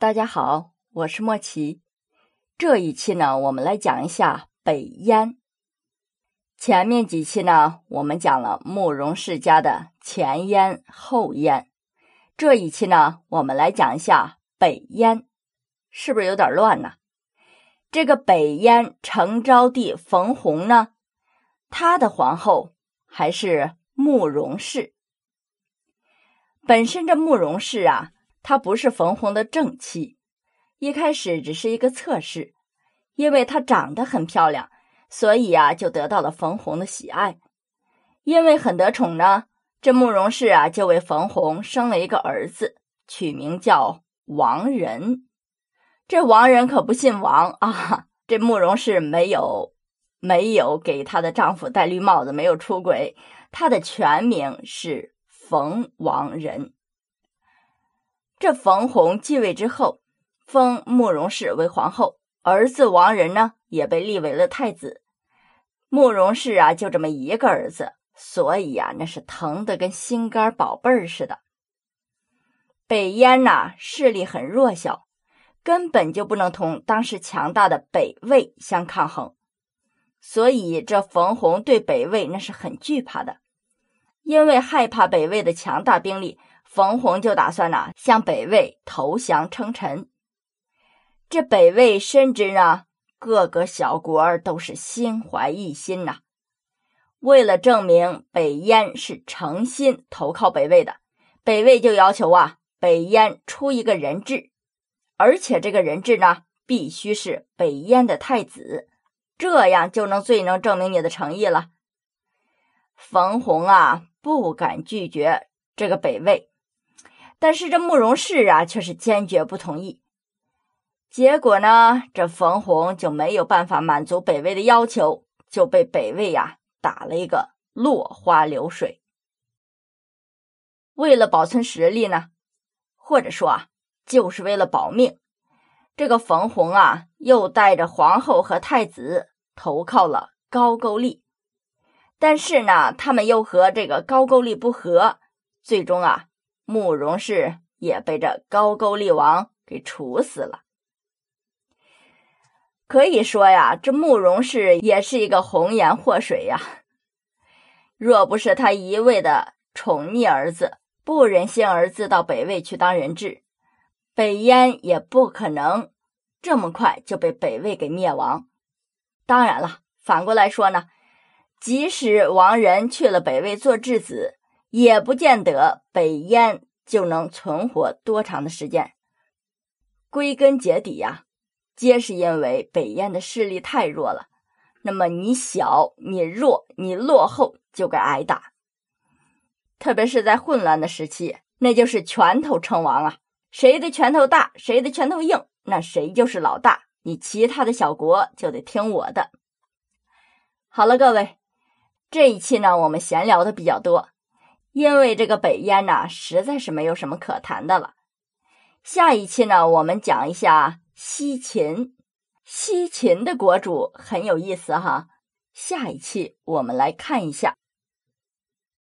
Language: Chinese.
大家好，我是莫奇。这一期呢，我们来讲一下北燕。前面几期呢，我们讲了慕容世家的前燕后燕。这一期呢，我们来讲一下北燕，是不是有点乱呢？这个北燕成昭帝冯弘呢，他的皇后还是慕容氏。本身这慕容氏啊。她不是冯弘的正妻，一开始只是一个侧室，因为她长得很漂亮，所以呀就得到了冯弘的喜爱。因为很得宠呢，这慕容氏啊就为冯弘生了一个儿子，取名叫王仁。这王仁可不姓王啊，这慕容氏没有没有给她的丈夫戴绿帽子，没有出轨，她的全名是冯王仁。这冯弘继位之后，封慕容氏为皇后，儿子王仁呢也被立为了太子。慕容氏啊，就这么一个儿子，所以呀，那是疼得跟心肝宝贝儿似的。北燕呐，势力很弱小，根本就不能同当时强大的北魏相抗衡，所以这冯弘对北魏那是很惧怕的，因为害怕北魏的强大兵力。冯弘就打算呢向北魏投降称臣。这北魏深知呢各个小国都是心怀异心呐，为了证明北燕是诚心投靠北魏的，北魏就要求啊北燕出一个人质，而且这个人质呢必须是北燕的太子，这样就能最能证明你的诚意了。冯弘啊不敢拒绝这个北魏。但是这慕容氏啊，却是坚决不同意。结果呢，这冯弘就没有办法满足北魏的要求，就被北魏呀打了一个落花流水。为了保存实力呢，或者说啊，就是为了保命，这个冯弘啊，又带着皇后和太子投靠了高句丽。但是呢，他们又和这个高句丽不和，最终啊。慕容氏也被这高句丽王给处死了。可以说呀，这慕容氏也是一个红颜祸水呀。若不是他一味的宠溺儿子，不忍心儿子到北魏去当人质，北燕也不可能这么快就被北魏给灭亡。当然了，反过来说呢，即使王仁去了北魏做质子。也不见得北燕就能存活多长的时间。归根结底呀，皆是因为北燕的势力太弱了。那么你小、你弱、你落后，就该挨打。特别是在混乱的时期，那就是拳头称王啊！谁的拳头大，谁的拳头硬，那谁就是老大。你其他的小国就得听我的。好了，各位，这一期呢，我们闲聊的比较多。因为这个北燕呢，实在是没有什么可谈的了。下一期呢，我们讲一下西秦。西秦的国主很有意思哈。下一期我们来看一下。